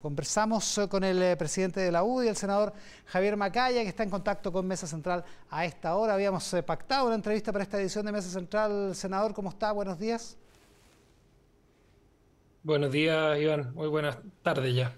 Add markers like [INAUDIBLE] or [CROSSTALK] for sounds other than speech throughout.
Conversamos eh, con el eh, presidente de la UDI, el senador Javier Macaya, que está en contacto con Mesa Central a esta hora. Habíamos eh, pactado una entrevista para esta edición de Mesa Central. Senador, ¿cómo está? Buenos días. Buenos días, Iván. Muy buenas tardes ya.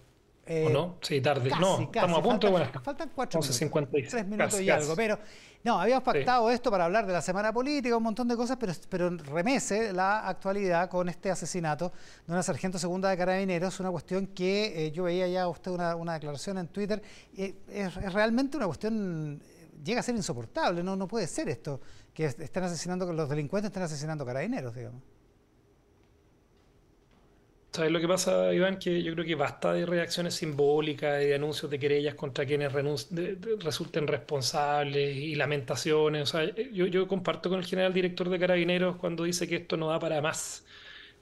¿O no? Sí, tarde. no, estamos a punto de buenas tardes. Faltan cuatro minutos. Tres minutos y algo. Pero no, habíamos pactado esto para hablar de la semana política, un montón de cosas, pero, pero remece la actualidad con este asesinato de una sargento segunda de carabineros, una cuestión que eh, yo veía ya usted una, declaración en Twitter, eh, es, realmente una cuestión, llega a ser insoportable, no, no puede ser esto, que estén asesinando, que los delincuentes estén asesinando carabineros, digamos. ¿Sabes lo que pasa, Iván? Que yo creo que basta de reacciones simbólicas de anuncios de querellas contra quienes resulten responsables y lamentaciones. O sea, yo, yo, comparto con el general director de Carabineros cuando dice que esto no da para más.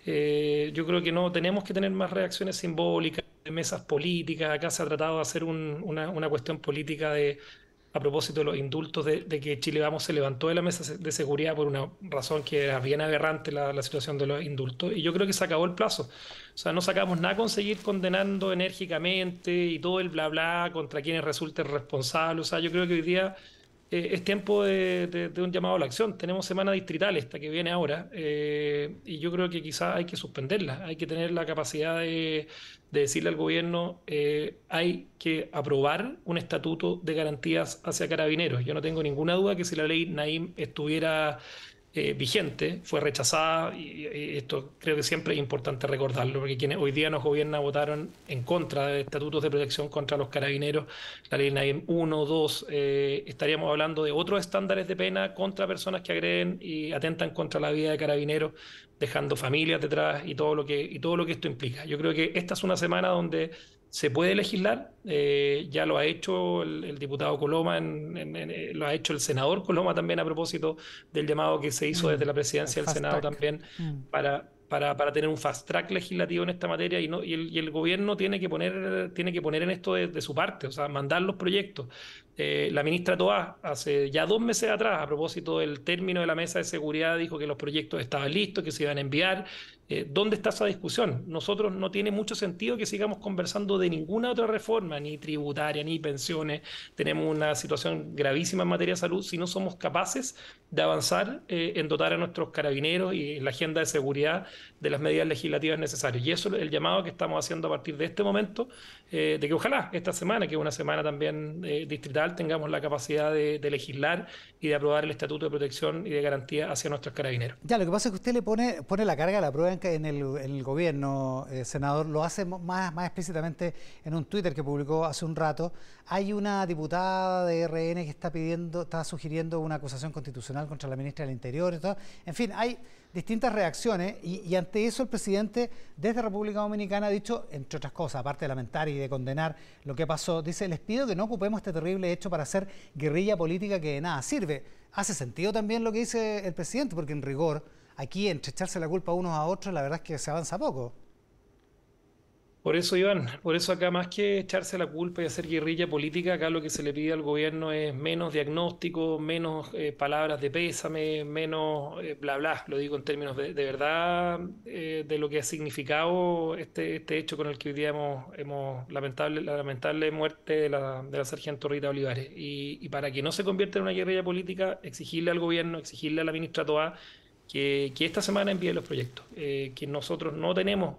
Eh, yo creo que no tenemos que tener más reacciones simbólicas, de mesas políticas. Acá se ha tratado de hacer una, una cuestión política de a propósito de los indultos de, que Chile Vamos se levantó de la mesa de seguridad por una razón que era bien aberrante la, situación de los indultos y yo creo que se acabó el plazo. O sea, no sacamos nada con seguir condenando enérgicamente y todo el bla bla contra quienes resulten responsables. O sea, yo creo que hoy día eh, es tiempo de, un llamado a la acción. Tenemos semana distrital esta que viene ahora eh, y yo creo que quizás hay que suspenderla. Hay que tener la capacidad de, decirle al gobierno eh, hay que aprobar un estatuto de garantías hacia carabineros. Yo no tengo ninguna duda que si la ley Naim estuviera eh, vigente, fue rechazada y, esto creo que siempre es importante recordarlo, porque quienes hoy día nos gobiernan votaron en contra de estatutos de protección contra los carabineros, la ley NAIM 1, 2, eh, estaríamos hablando de otros estándares de pena contra personas que agreden y atentan contra la vida de carabineros, dejando familias detrás y todo lo que, y todo lo que esto implica. Yo creo que esta es una semana donde se puede legislar, eh, ya lo ha hecho el, diputado Coloma, eh, lo ha hecho el senador Coloma también a propósito del llamado que se hizo mm, desde la presidencia del Senado también mm. para, para, para, tener un fast track legislativo en esta materia y, no, y, el, gobierno tiene que poner, tiene que poner en esto de, su parte, o sea, mandar los proyectos. Eh, la ministra Toá, hace ya dos meses atrás, a propósito del término de la mesa de seguridad, dijo que los proyectos estaban listos, que se iban a enviar eh, ¿Dónde está esa discusión? Nosotros no tiene mucho sentido que sigamos conversando de ninguna otra reforma, ni tributaria, ni pensiones. Tenemos una situación gravísima en materia de salud si no somos capaces de avanzar eh, en dotar a nuestros carabineros y en la agenda de seguridad de las medidas legislativas necesarias. Y eso es el llamado que estamos haciendo a partir de este momento, eh, de que ojalá esta semana, que es una semana también distrital, tengamos la capacidad de, legislar y de aprobar el Estatuto de Protección y de Garantía hacia nuestros carabineros. Ya, lo que pasa es que usted le pone, pone la carga a la prueba en el, gobierno, eh, senador, lo hace más, más explícitamente en un Twitter que publicó hace un rato. Hay una diputada de RN que está pidiendo, está sugiriendo una acusación constitucional contra la ministra del Interior. Y todo. En fin, hay distintas reacciones y, ante eso el presidente desde República Dominicana ha dicho, entre otras cosas, aparte de lamentar y de condenar lo que pasó, dice, les pido que no ocupemos este terrible hecho para hacer guerrilla política que de nada sirve. Hace sentido también lo que dice el presidente, porque en rigor aquí entre echarse la culpa unos a otros, la verdad es que se avanza poco. Por eso, Iván, por eso acá más que echarse la culpa y hacer guerrilla política, acá lo que se le pide al gobierno es menos diagnóstico, menos eh, palabras de pésame, menos eh, bla bla, lo digo en términos de, verdad eh, de lo que ha significado este, este hecho con el que hoy día hemos, lamentable, la lamentable muerte de la, de la sargento Rita Olivares. Y, y, para que no se convierta en una guerrilla política, exigirle al gobierno, exigirle a la ministra Toá que, esta semana envíe los proyectos, eh, que nosotros no tenemos,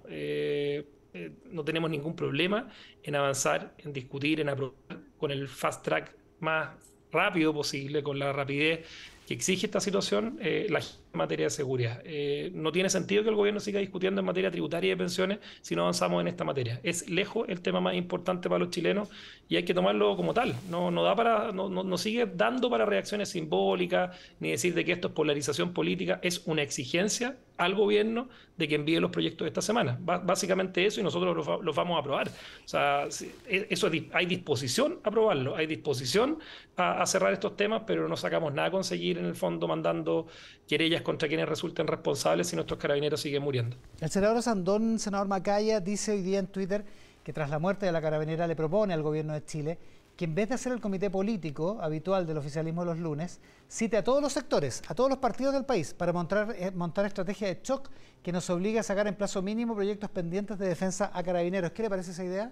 eh, no tenemos ningún problema en avanzar, en discutir, en aprobar con el fast track más rápido posible, con la rapidez que exige esta situación, la materia de seguridad. Eh, no tiene sentido que el gobierno siga discutiendo en materia tributaria y de pensiones si no avanzamos en esta materia. Es lejos el tema más importante para los chilenos y hay que tomarlo como tal. No, da para, no, sigue dando para reacciones simbólicas ni decir de que esto es polarización política. Es una exigencia al gobierno de que envíe los proyectos esta semana. básicamente eso y nosotros los, vamos a aprobar. O sea, e, eso hay disposición a aprobarlo, hay disposición a cerrar estos temas, pero no sacamos nada a conseguir en el fondo mandando querellas contra quienes resulten responsables y nuestros carabineros siguen muriendo. El senador Sandón, senador Macaya, dice hoy día en Twitter que tras la muerte de la carabinera le propone al gobierno de Chile que en vez de hacer el comité político habitual del oficialismo los lunes, cite a todos los sectores, a todos los partidos del país, para montar, eh, montar estrategia de shock que nos obligue a sacar en plazo mínimo proyectos pendientes de defensa a carabineros. ¿Qué le parece esa idea?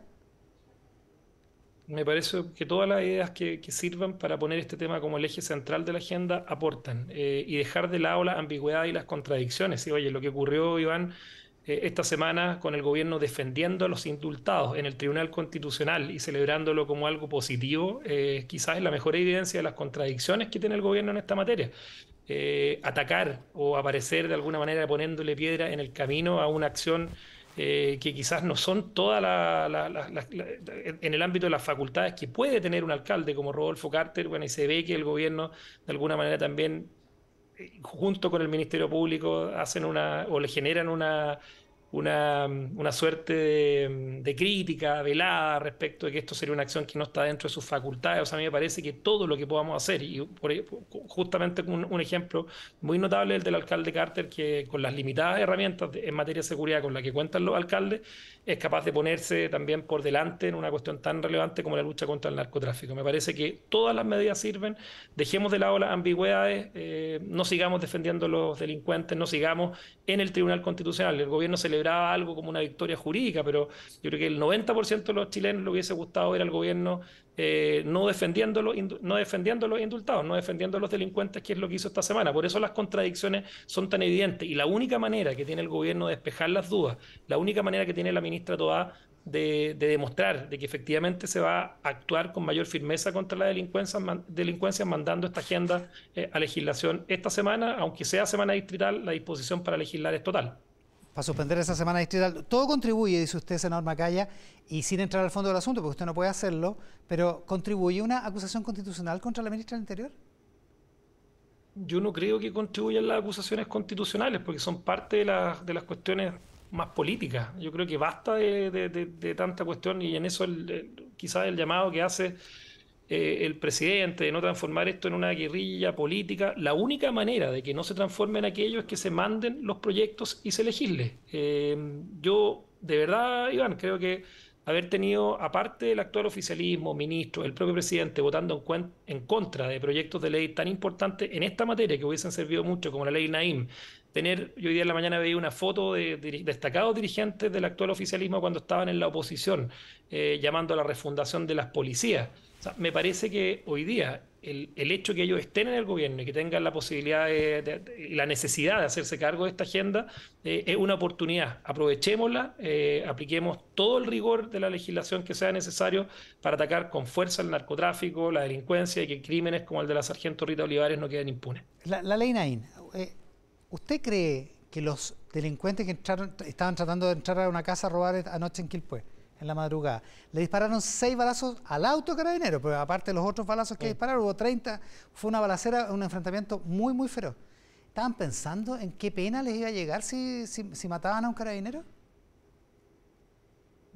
Me parece que todas las ideas que, sirvan para poner este tema como el eje central de la agenda aportan eh, y dejar de lado la ambigüedad y las contradicciones. Y oye, lo que ocurrió, Iván, eh, esta semana con el gobierno defendiendo a los indultados en el Tribunal Constitucional y celebrándolo como algo positivo, eh, quizás es la mejor evidencia de las contradicciones que tiene el gobierno en esta materia. Eh, atacar o aparecer de alguna manera poniéndole piedra en el camino a una acción que quizás no son todas en el ámbito de las facultades que puede tener un alcalde como Rodolfo Carter, bueno, y se ve que el gobierno de alguna manera también junto con el Ministerio Público hacen una o le generan una una, una suerte de, crítica velada respecto de que esto sería una acción que no está dentro de sus facultades. O sea, a mí me parece que todo lo que podamos hacer, y por, justamente un, ejemplo muy notable el del alcalde Carter, que con las limitadas herramientas en materia de seguridad con las que cuentan los alcaldes, es capaz de ponerse también por delante en una cuestión tan relevante como la lucha contra el narcotráfico. Me parece que todas las medidas sirven, dejemos de lado las ambigüedades, eh, no sigamos defendiendo a los delincuentes, no sigamos en el Tribunal Constitucional. El gobierno celebraba algo como una victoria jurídica, pero yo creo que el 90% de los chilenos lo hubiese gustado ver al gobierno eh, no, defendiendo los, no defendiendo los indultados, no defendiendo a los delincuentes, que es lo que hizo esta semana. Por eso las contradicciones son tan evidentes. Y la única manera que tiene el gobierno de despejar las dudas, la única manera que tiene la ministra Toá de, demostrar de que efectivamente se va a actuar con mayor firmeza contra la delincuencia, delincuencia mandando esta agenda eh, a legislación esta semana, aunque sea semana distrital, la disposición para legislar es total para suspender esa semana distrital. Todo contribuye, dice usted, senador Macaya, y sin entrar al fondo del asunto, porque usted no puede hacerlo, pero ¿contribuye una acusación constitucional contra la ministra del Interior? Yo no creo que contribuyan las acusaciones constitucionales, porque son parte de, de las cuestiones más políticas. Yo creo que basta de, tanta cuestión y en eso quizás el llamado que hace eh, el presidente de no transformar esto en una guerrilla política, la única manera de que no se transforme en aquello es que se manden los proyectos y se legisle. Eh, yo, de verdad, Iván, creo que haber tenido, aparte del actual oficialismo, ministro, el propio presidente votando en, en, contra de proyectos de ley tan importantes en esta materia que hubiesen servido mucho, como la ley Naim, tener, yo hoy día en la mañana veía una foto de, destacados dirigentes del actual oficialismo cuando estaban en la oposición, eh, llamando a la refundación de las policías me parece que hoy día el, hecho que ellos estén en el gobierno y que tengan la posibilidad y la necesidad de hacerse cargo de esta agenda eh, es una oportunidad. Aprovechémosla, eh, apliquemos todo el rigor de la legislación que sea necesario para atacar con fuerza el narcotráfico, la delincuencia y que crímenes como el de la sargento Rita Olivares no queden impunes. La, ley Nain, ¿usted cree que los delincuentes que entraron, estaban tratando de entrar a una casa a robar anoche en Quilpué, en la madrugada. Le dispararon seis balazos al auto carabinero, pero aparte de los otros balazos que dispararon, hubo 30. Fue una balacera, un enfrentamiento muy, muy feroz. ¿Estaban pensando en qué pena les iba a llegar si, si, mataban a un carabinero?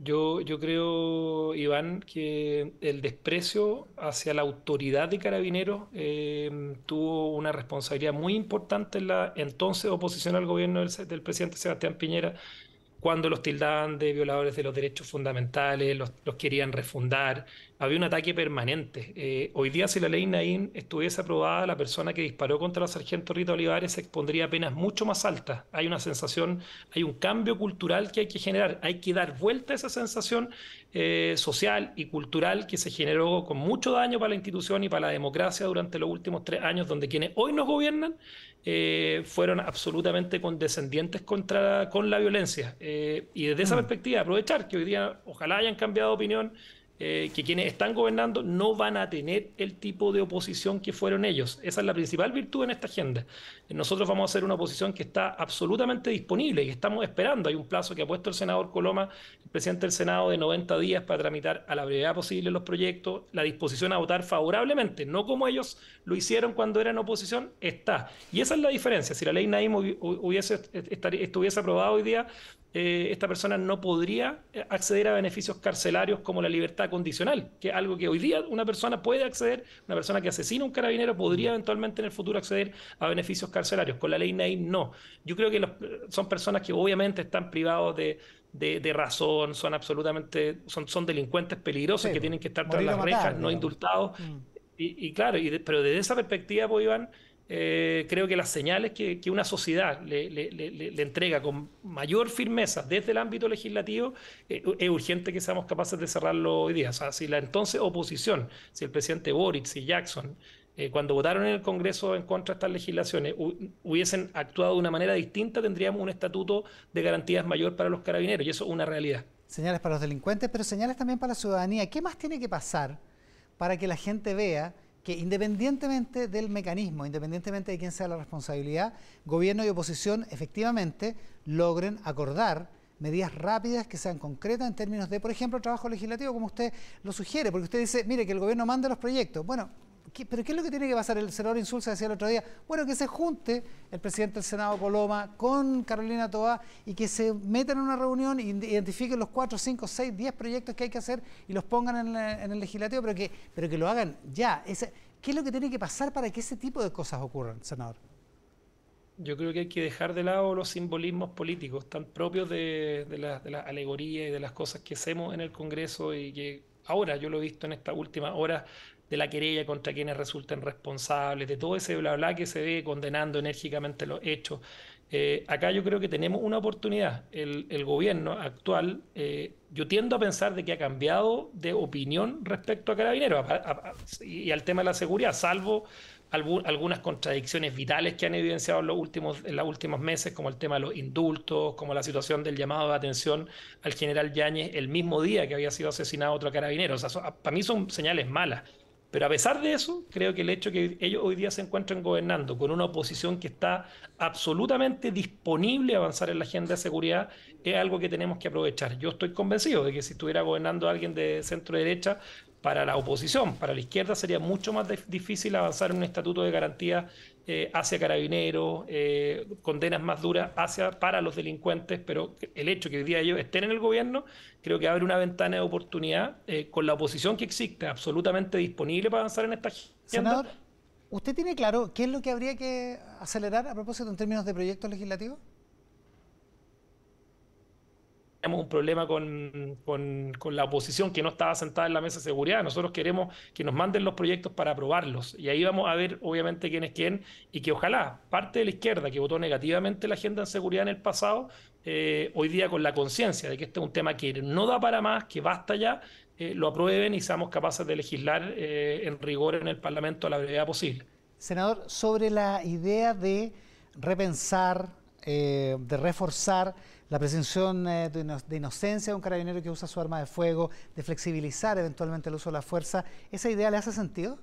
Yo, yo creo, Iván, que el desprecio hacia la autoridad de carabineros eh, tuvo una responsabilidad muy importante en la entonces oposición al gobierno del presidente Sebastián Piñera cuando los tildaban de violadores de los derechos fundamentales, los, querían refundar. Había un ataque permanente. Eh, hoy día, si la ley Naín estuviese aprobada, la persona que disparó contra la sargento Rita Olivares se expondría a penas mucho más altas. Hay una sensación, hay un cambio cultural que hay que generar. Hay que dar vuelta a esa sensación eh, social y cultural que se generó con mucho daño para la institución y para la democracia durante los últimos tres años, donde quienes hoy nos gobiernan eh, fueron absolutamente condescendientes contra, con la violencia. Eh, y desde esa mm. perspectiva, aprovechar que hoy día ojalá hayan cambiado de opinión eh, que quienes están gobernando no van a tener el tipo de oposición que fueron ellos. Esa es la principal virtud en esta agenda. Nosotros vamos a ser una oposición que está absolutamente disponible y estamos esperando. Hay un plazo que ha puesto el senador Coloma, el presidente del Senado, de 90 días para tramitar a la brevedad posible los proyectos. La disposición a votar favorablemente, no como ellos lo hicieron cuando eran oposición, está. Y esa es la diferencia. Si la ley Naim hubiese, estuviese aprobada hoy día, eh, esta persona no podría eh, acceder a beneficios carcelarios como la libertad condicional, que es algo que hoy día una persona puede acceder, una persona que asesina a un carabinero podría eventualmente en el futuro acceder a beneficios carcelarios. Con la ley NAIM no. Yo creo que son personas que obviamente están privados de, de, razón, son absolutamente, son, son delincuentes peligrosos que tienen que estar tras las rejas, no indultados. Mm. Y, claro, y pero desde esa perspectiva, pues, Iván, eh, creo que las señales que, una sociedad le, entrega con mayor firmeza desde el ámbito legislativo, eh, es urgente que seamos capaces de cerrarlo hoy día. O sea, si la entonces oposición, si el presidente Boric, si Jackson, eh, cuando votaron en el Congreso en contra de estas legislaciones, hubiesen actuado de una manera distinta, tendríamos un estatuto de garantías mayor para los carabineros, y eso es una realidad. Señales para los delincuentes, pero señales también para la ciudadanía. ¿Qué más tiene que pasar para que la gente vea que independientemente del mecanismo, independientemente de quién sea la responsabilidad, gobierno y oposición efectivamente logren acordar medidas rápidas que sean concretas en términos de, por ejemplo, trabajo legislativo, como usted lo sugiere, porque usted dice, mire, que el gobierno mande los proyectos. Bueno, ¿Pero qué es lo que tiene que pasar? El senador Insulza decía el otro día, bueno, que se junte el presidente del Senado Coloma con Carolina Toá y que se metan en una reunión e identifiquen los 4, 5, 6, 10 proyectos que hay que hacer y los pongan en, el legislativo, pero que, pero que lo hagan ya. ¿Qué es lo que tiene que pasar para que ese tipo de cosas ocurran, senador? Yo creo que hay que dejar de lado los simbolismos políticos tan propios de, de la, de la alegoría y de las cosas que hacemos en el Congreso y que ahora yo lo he visto en esta última hora de la querella contra quienes resulten responsables, de todo ese bla bla que se ve condenando enérgicamente los hechos. Eh, acá yo creo que tenemos una oportunidad. El, gobierno actual, eh, yo tiendo a pensar de que ha cambiado de opinión respecto a Carabineros y al tema de la seguridad, salvo algunas contradicciones vitales que han evidenciado en los, últimos, en los últimos meses, como el tema de los indultos, como la situación del llamado de atención al general Yáñez el mismo día que había sido asesinado otro carabinero. O sea, para mí son señales malas. Pero a pesar de eso, creo que el hecho que ellos hoy día se encuentren gobernando con una oposición que está absolutamente disponible a avanzar en la agenda de seguridad es algo que tenemos que aprovechar. Yo estoy convencido de que si estuviera gobernando alguien de centro derecha, para la oposición, para la izquierda sería mucho más difícil avanzar en un estatuto de garantía eh, hacia carabineros, eh, condenas más duras hacia, para los delincuentes, pero el hecho que hoy día ellos estén en el gobierno, creo que abre una ventana de oportunidad eh, con la oposición que existe, absolutamente disponible para avanzar en esta agenda. Senador, ¿usted tiene claro qué es lo que habría que acelerar a propósito en términos de proyectos legislativos? Tenemos un problema con, con, la oposición que no estaba sentada en la mesa de seguridad. Nosotros queremos que nos manden los proyectos para aprobarlos. Y ahí vamos a ver, obviamente, quién es quién y que ojalá parte de la izquierda que votó negativamente la agenda en seguridad en el pasado, eh, hoy día con la conciencia de que este es un tema que no da para más, que basta ya, eh, lo aprueben y seamos capaces de legislar eh, en rigor en el Parlamento a la brevedad posible. Senador, sobre la idea de repensar, de reforzar la presunción eh, de inocencia de un carabinero que usa su arma de fuego, de flexibilizar eventualmente el uso de la fuerza, ¿esa idea le hace sentido?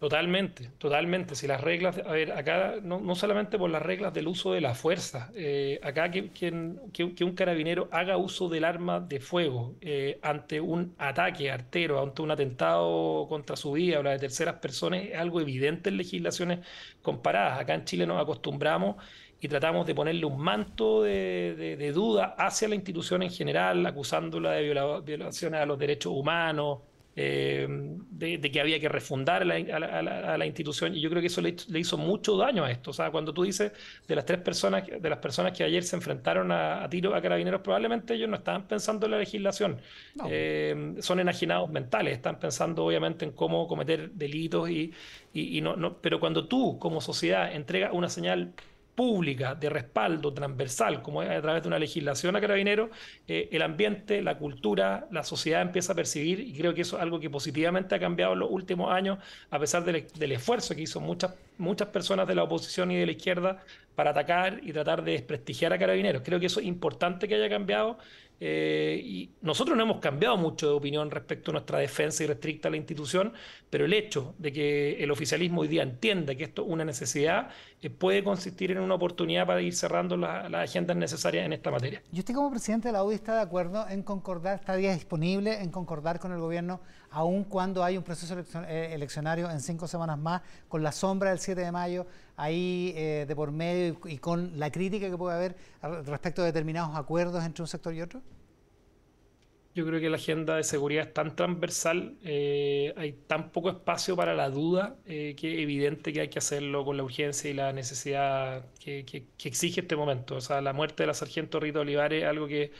Totalmente, totalmente. Si las reglas, a ver, acá no, solamente por las reglas del uso de la fuerza, eh, acá que, que, un carabinero haga uso del arma de fuego eh, ante un ataque artero, ante un atentado contra su vida o la de terceras personas, es algo evidente en legislaciones comparadas. Acá en Chile nos acostumbramos y tratamos de ponerle un manto de, duda hacia la institución en general, acusándola de violaciones a los derechos humanos, eh, de, que había que refundar a la, institución. Y yo creo que eso le, hizo mucho daño a esto. O sea, cuando tú dices de las tres personas, de las personas que ayer se enfrentaron a, tiro a carabineros, probablemente ellos no estaban pensando en la legislación. Eh, son enajenados mentales, están pensando obviamente en cómo cometer delitos y, y, no, no, pero cuando tú como sociedad entregas una señal pública, de respaldo transversal, como es a través de una legislación a carabineros, eh, el ambiente, la cultura, la sociedad empieza a percibir, y creo que eso es algo que positivamente ha cambiado en los últimos años, a pesar del, del esfuerzo que hizo muchas, muchas personas de la oposición y de la izquierda para atacar y tratar de desprestigiar a carabineros. Creo que eso es importante que haya cambiado eh, y nosotros no hemos cambiado mucho de opinión respecto a nuestra defensa y restricta a la institución, pero el hecho de que el oficialismo hoy día entienda que esto es una necesidad eh, puede consistir en una oportunidad para ir cerrando las agendas necesarias en esta materia. ¿Y usted como presidente de la UDI está de acuerdo en concordar, está día disponible en concordar con el gobierno, aun cuando hay un proceso eh, eleccionario en cinco semanas más, con la sombra del 7 de mayo ahí de por medio y con la crítica que puede haber respecto a determinados acuerdos entre un sector y otro? Yo creo que la agenda de seguridad es tan transversal, eh, hay tan poco espacio para la duda, eh, que es evidente que hay que hacerlo con la urgencia y la necesidad que, exige este momento. O sea, la muerte de la sargento Rita Olivares es algo que,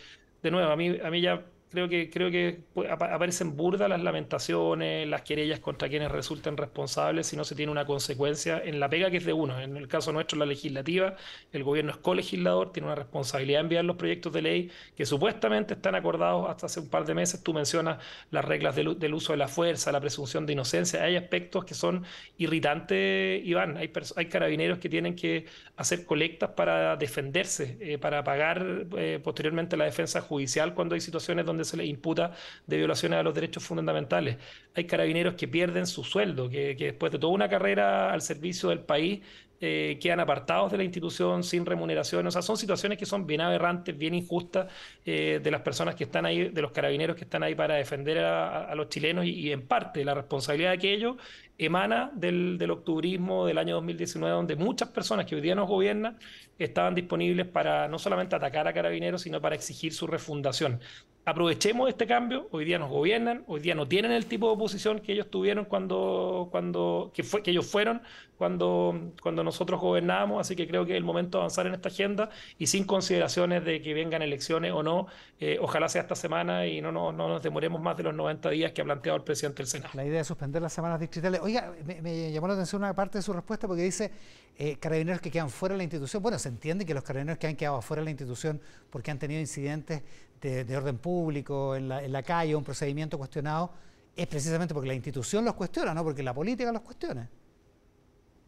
de nuevo, a mí, a mí ya Creo que, creo que aparecen burdas las lamentaciones, las querellas contra quienes resulten responsables si no se tiene una consecuencia en la pega que es de uno. En el caso nuestro, la legislativa, el gobierno es colegislador, tiene una responsabilidad de enviar los proyectos de ley que supuestamente están acordados hasta hace un par de meses. Tú mencionas las reglas del, uso de la fuerza, la presunción de inocencia. Hay aspectos que son irritantes, Iván. Hay, hay carabineros que tienen que hacer colectas para defenderse, eh, para pagar eh, posteriormente la defensa judicial cuando hay situaciones donde se les imputa de violaciones a los derechos fundamentales. Hay carabineros que pierden su sueldo, que, después de toda una carrera al servicio del país eh, quedan apartados de la institución sin remuneración. O sea, son situaciones que son bien aberrantes, bien injustas eh, de las personas que están ahí, de los carabineros que están ahí para defender a, los chilenos y, en parte la responsabilidad de aquello emana del, del octubrismo del año 2019, donde muchas personas que hoy día nos gobiernan estaban disponibles para no solamente atacar a carabineros, sino para exigir su refundación aprovechemos este cambio, hoy día nos gobiernan, hoy día no tienen el tipo de oposición que ellos tuvieron cuando, cuando que, fue, que ellos fueron cuando, cuando nosotros gobernábamos, así que creo que es el momento de avanzar en esta agenda y sin consideraciones de que vengan elecciones o no, eh, ojalá sea esta semana y no, no, no, nos demoremos más de los 90 días que ha planteado el presidente del Senado. La idea de suspender las semanas distritales. Oiga, me, llamó la atención una parte de su respuesta porque dice eh, carabineros que quedan fuera de la institución. Bueno, se entiende que los carabineros que han quedado fuera de la institución porque han tenido incidentes de, orden público, en la, en la, calle, un procedimiento cuestionado, es precisamente porque la institución los cuestiona, no porque la política los cuestione.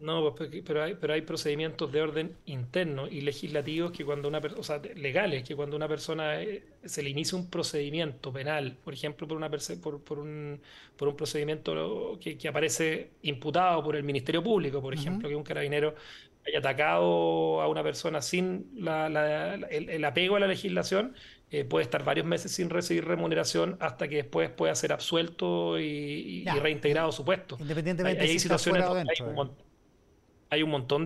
No, pues, pero hay, pero hay procedimientos de orden interno y legislativos que cuando una o sea, legales, que cuando una persona eh, se le inicia un procedimiento penal, por ejemplo, por una por, por, un, por un procedimiento que, que, aparece imputado por el Ministerio Público, por ejemplo, que un carabinero haya atacado a una persona sin el, apego a la legislación, eh, puede estar varios meses sin recibir remuneración hasta que después pueda ser absuelto y, reintegrado su puesto. Independientemente hay, situaciones hay un montón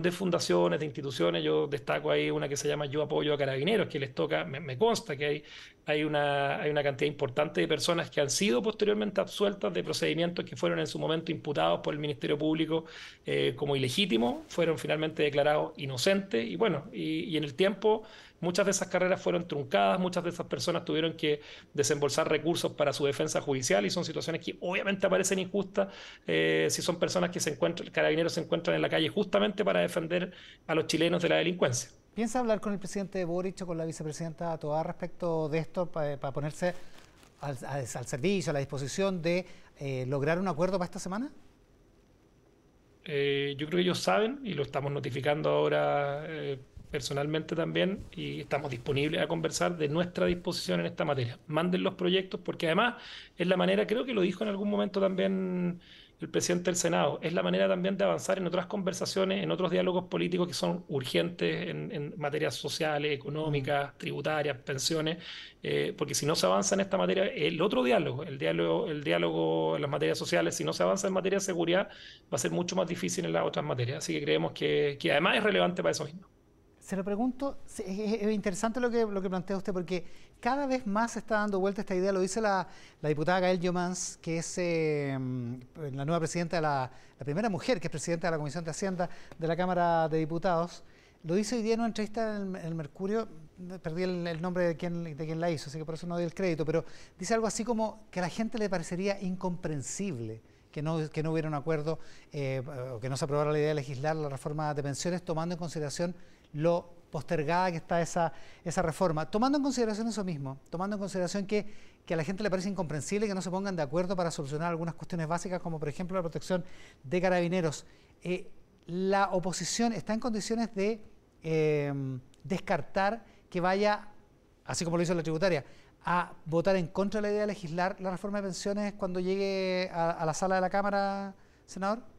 de fundaciones, de instituciones, yo destaco ahí una que se llama Yo Apoyo a Carabineros, que les toca, me, consta que hay, hay, una, hay una cantidad importante de personas que han sido posteriormente absueltas de procedimientos que fueron en su momento imputados por el Ministerio Público eh, como ilegítimos, fueron finalmente declarados inocentes y bueno, y en el tiempo Muchas de esas carreras fueron truncadas, muchas de esas personas tuvieron que desembolsar recursos para su defensa judicial y son situaciones que obviamente aparecen injustas eh, si son personas que se encuentran, carabineros se encuentran en la calle justamente para defender a los chilenos de la delincuencia. ¿Piensa hablar con el presidente Boric o con la vicepresidenta Toa respecto de esto para, ponerse al, servicio, a la disposición de eh, lograr un acuerdo para esta semana? Eh, yo creo que ellos saben y lo estamos notificando ahora personalmente también y estamos disponibles a conversar de nuestra disposición en esta materia. Manden los proyectos porque además es la manera, creo que lo dijo en algún momento también el presidente del Senado, es la manera también de avanzar en otras conversaciones, en otros diálogos políticos que son urgentes en, materias sociales, económicas, mm. tributarias, pensiones, eh, porque si no se avanza en esta materia, el otro diálogo, el diálogo, el diálogo en las materias sociales, si no se avanza en materia de seguridad, va a ser mucho más difícil en las otras materias. Así que creemos que, que además es relevante para eso mismo. Se lo pregunto, es, interesante lo que, lo que plantea usted, porque cada vez más está dando vuelta esta idea, lo dice la, diputada Gael Yomans, que es eh, la nueva presidenta, de la, la, primera mujer que es presidenta de la Comisión de Hacienda de la Cámara de Diputados, lo dice hoy día en una entrevista en el, Mercurio, perdí el, nombre de quien, de quien la hizo, así que por eso no doy el crédito, pero dice algo así como que a la gente le parecería incomprensible que no, que no hubiera un acuerdo eh, o que no se aprobara la idea de legislar la reforma de pensiones tomando en consideración lo postergada que está esa, esa reforma. Tomando en consideración eso mismo, tomando en consideración que, que, a la gente le parece incomprensible que no se pongan de acuerdo para solucionar algunas cuestiones básicas, como por ejemplo la protección de carabineros. Eh, la oposición está en condiciones de em, descartar que vaya, así como lo hizo la tributaria, a votar en contra de la idea de legislar la reforma de pensiones cuando llegue a la sala de la Cámara, senador?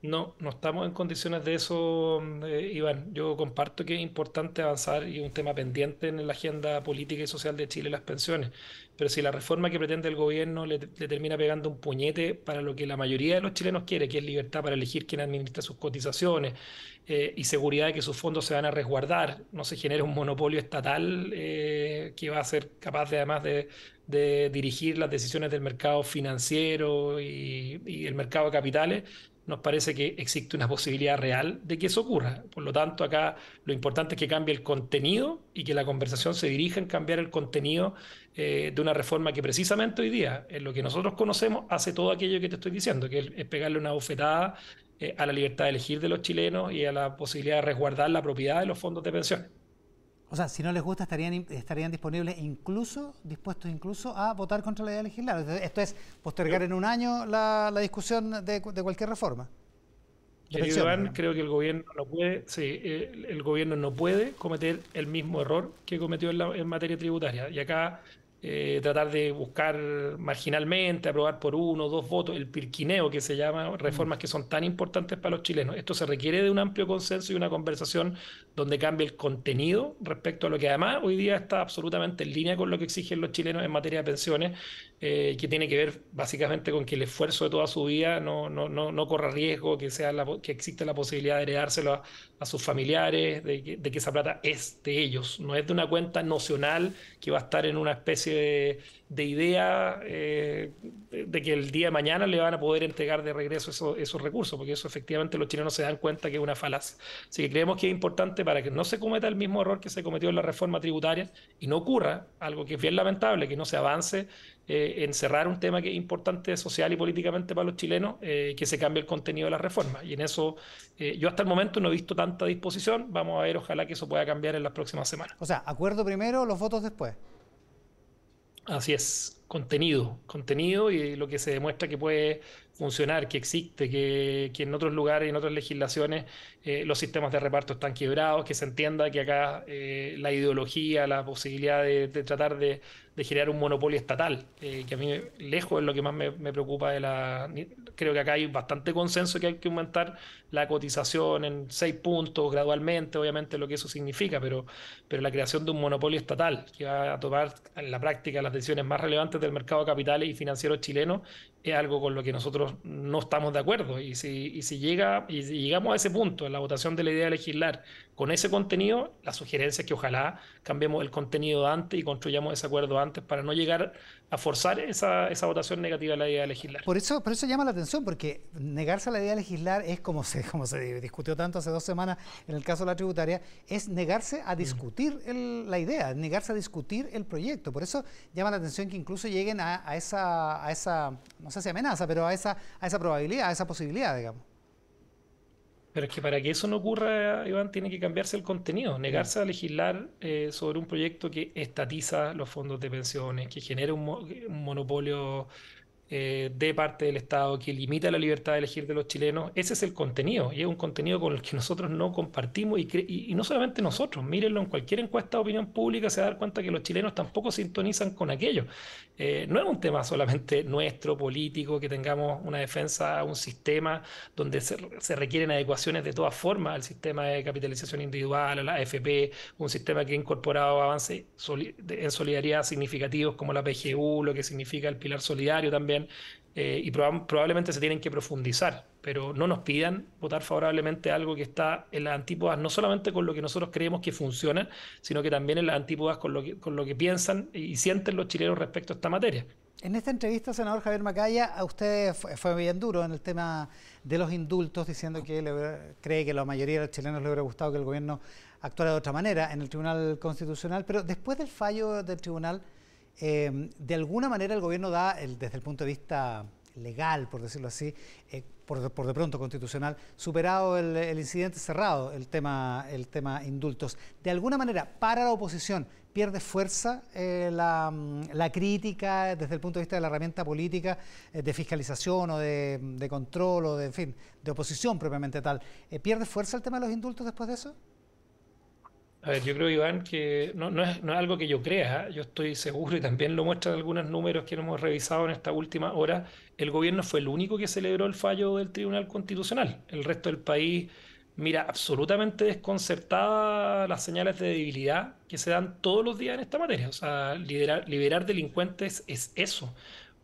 No, no estamos en condiciones de eso, eh, Iván. Yo comparto que es importante avanzar y un tema pendiente en la agenda política y social de Chile, las pensiones. Pero si la reforma que pretende el gobierno le, termina pegando un puñete para lo que la mayoría de los chilenos quiere, que es libertad para elegir quién administra sus cotizaciones eh, y seguridad de que sus fondos se van a resguardar, no se genera un monopolio estatal eh, que va a ser capaz de además de, dirigir las decisiones del mercado financiero y, y el mercado de capitales nos parece que existe una posibilidad real de que eso ocurra. Por lo tanto, acá lo importante es que cambie el contenido y que la conversación se dirija en cambiar el contenido eh, de una reforma que precisamente hoy día, en lo que nosotros conocemos, hace todo aquello que te estoy diciendo, que es, pegarle una bofetada eh, a la libertad de elegir de los chilenos y a la posibilidad de resguardar la propiedad de los fondos de pensiones. O sea, si no les gusta, estarían, estarían disponibles incluso, dispuestos incluso a votar contra la idea legislar. Esto es postergar en un año la, discusión de, cualquier reforma. Iván, creo que el gobierno no puede, sí, el, gobierno no puede cometer el mismo error que cometió en, en materia tributaria. Y acá eh, tratar de buscar marginalmente, aprobar por uno o dos votos, el pirquineo que se llama, reformas que son tan importantes para los chilenos. Esto se requiere de un amplio consenso y una conversación donde cambie el contenido respecto a lo que además hoy día está absolutamente en línea con lo que exigen los chilenos en materia de pensiones, eh, que tiene que ver básicamente con que el esfuerzo de toda su vida no, no, no, no corra riesgo, que, sea que existe la posibilidad de heredárselo a, sus familiares, de que, esa plata es de ellos, no es de una cuenta nocional que va a estar en una especie de, idea eh, de que el día de mañana le van a poder entregar de regreso esos recursos, porque eso efectivamente los chilenos se dan cuenta que es una falacia. Así que creemos que es importante para que no se cometa el mismo error que se cometió en la reforma tributaria y no ocurra algo que es bien lamentable, que no se avance eh, en cerrar un tema que es importante social y políticamente para los chilenos, eh, que se cambie el contenido de la reforma. Y en eso yo hasta el momento no he visto tanta disposición. Vamos a ver, ojalá que eso pueda cambiar en las próximas semanas. O sea, acuerdo primero, los votos después. Así es, contenido, contenido y lo que se demuestra que puede funcionar, que existe, que, en otros lugares, en otras legislaciones, eh, los sistemas de reparto están quebrados, que se entienda que acá eh, la ideología, la posibilidad de, tratar de, generar un monopolio estatal, eh, que a mí lejos es lo que más me, preocupa de la... Creo que acá hay bastante consenso que hay que aumentar la cotización en seis puntos gradualmente, obviamente lo que eso significa, pero, pero la creación de un monopolio estatal que va a tomar en la práctica las decisiones más relevantes del mercado de capitales y financieros chileno es algo con lo que nosotros no estamos de acuerdo. Y si, y si, llega, y si llegamos a ese punto en la votación de la idea de legislar con ese contenido, la sugerencia es que ojalá cambiemos el contenido antes y construyamos ese acuerdo antes para no llegar a forzar esa, esa votación negativa a la idea de legislar. Por eso, por eso llama la atención, porque negarse a la idea de legislar es como se, como se discutió tanto hace dos semanas en el caso de la tributaria, es negarse a discutir la idea, negarse a discutir el proyecto. Por eso llama la atención que incluso lleguen a, a esa, a esa, no sé si amenaza, pero a esa, a esa probabilidad, a esa posibilidad, digamos. Pero es que para que eso no ocurra, Iván, tiene que cambiarse el contenido, negarse a legislar eh, sobre un proyecto que estatiza los fondos de pensiones, que genera un, un monopolio eh, de parte del Estado que limita la libertad de elegir de los chilenos, ese es el contenido y es un contenido con el que nosotros no compartimos y, no solamente nosotros, mírenlo en cualquier encuesta de opinión pública se da cuenta que los chilenos tampoco sintonizan con aquello. Eh, no es un tema solamente [LAUGHS] nuestro, político, que tengamos una defensa, un sistema donde se, requieren adecuaciones de todas formas al sistema de capitalización individual, a la AFP, un sistema que ha incorporado avances en solidaridad significativos como la PGU, lo que significa el pilar solidario también eh, y probablemente se tienen que profundizar, pero no nos pidan votar favorablemente algo que está en las antípodas, no solamente con lo que nosotros creemos que funciona, sino que también en las antípodas con lo que, con lo que piensan y sienten los chilenos respecto a esta materia. En esta entrevista, senador Javier Macaya, a usted fue, bien duro en el tema de los indultos, diciendo que cree que la mayoría de los chilenos le hubiera gustado que el gobierno actuara de otra manera en el Tribunal Constitucional, pero después del fallo del Tribunal, Em, de alguna manera el gobierno da, desde el punto de vista legal, por decirlo así, eh, por, de, pronto constitucional, superado el, incidente cerrado, el tema, el tema indultos. De alguna manera, para la oposición, pierde fuerza eh, la, crítica desde el punto de vista de la herramienta política eh, de fiscalización o de, de, control o de, en fin, de oposición propiamente tal. ¿Pierde fuerza el tema de los indultos después de eso? A ver, yo creo, Iván, que no, no, es, no es algo que yo crea, ¿eh? yo estoy seguro y también lo muestran algunos números que hemos revisado en esta última hora. El gobierno fue el único que celebró el fallo del Tribunal Constitucional. El resto del país mira absolutamente desconcertada las señales de debilidad que se dan todos los días en esta materia. O sea, liberar, liberar delincuentes es eso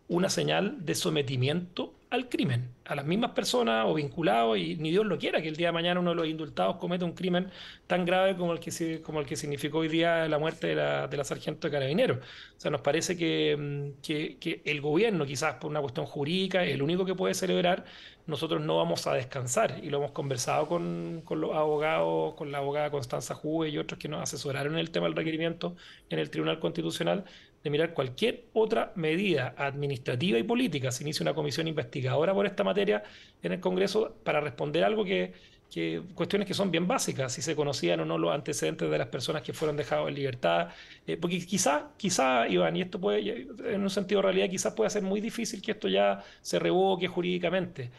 una señal de sometimiento al crimen, a las mismas personas o vinculados, y ni Dios lo quiera que el día de mañana uno de los indultados cometa un crimen tan grave como el que, como el que significó hoy día la muerte de la, de la sargento de carabineros. O sea, nos parece que, mm, que, que, el gobierno, quizás por una cuestión jurídica, es el único que puede celebrar, nosotros no vamos a descansar, y lo hemos conversado con, con los abogados, con la abogada Constanza Juve y otros que nos asesoraron en el tema del requerimiento en el Tribunal Constitucional, de mirar cualquier otra medida administrativa y política. Se inicia una comisión investigadora por esta materia en el Congreso para responder algo que, que cuestiones que son bien básicas, si se conocían o no los antecedentes de las personas que fueron dejadas en libertad, eh, porque quizá, quizá, Iván, y esto puede, en un sentido de realidad, quizás puede ser muy difícil que esto ya se revoque jurídicamente,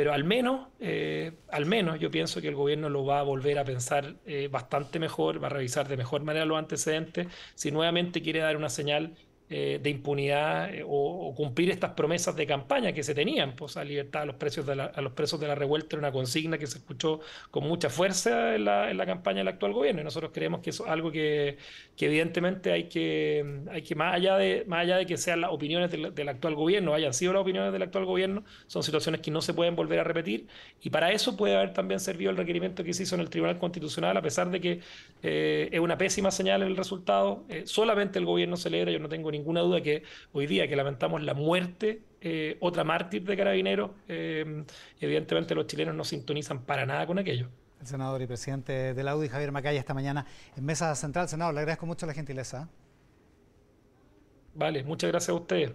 pero al menos, eh, al menos yo pienso que el gobierno lo va a volver a pensar eh, bastante mejor, va a revisar de mejor manera los antecedentes, si nuevamente quiere dar una señal eh, de impunidad eh, o, cumplir estas promesas de campaña que se tenían, pues a libertad a los, precios de a los presos de la revuelta era una consigna que se escuchó con mucha fuerza en la, en la campaña del actual gobierno y nosotros creemos que eso es algo que, que, evidentemente hay que, hay que más, allá de, más allá de que sean las opiniones del, del, actual gobierno, hayan sido las opiniones del actual gobierno, son situaciones que no se pueden volver a repetir y para eso puede haber también servido el requerimiento que se hizo en el Tribunal Constitucional, a pesar de que eh, es una pésima señal el resultado, eh, solamente el gobierno celebra, yo no tengo ningún ninguna duda que hoy día que lamentamos la muerte, eh, otra mártir de carabineros, eh, evidentemente los chilenos no sintonizan para nada con aquello. El senador y presidente de la UDI, Javier Macaya, esta mañana en Mesa Central. Senador, le agradezco mucho la gentileza. Vale, muchas gracias a ustedes.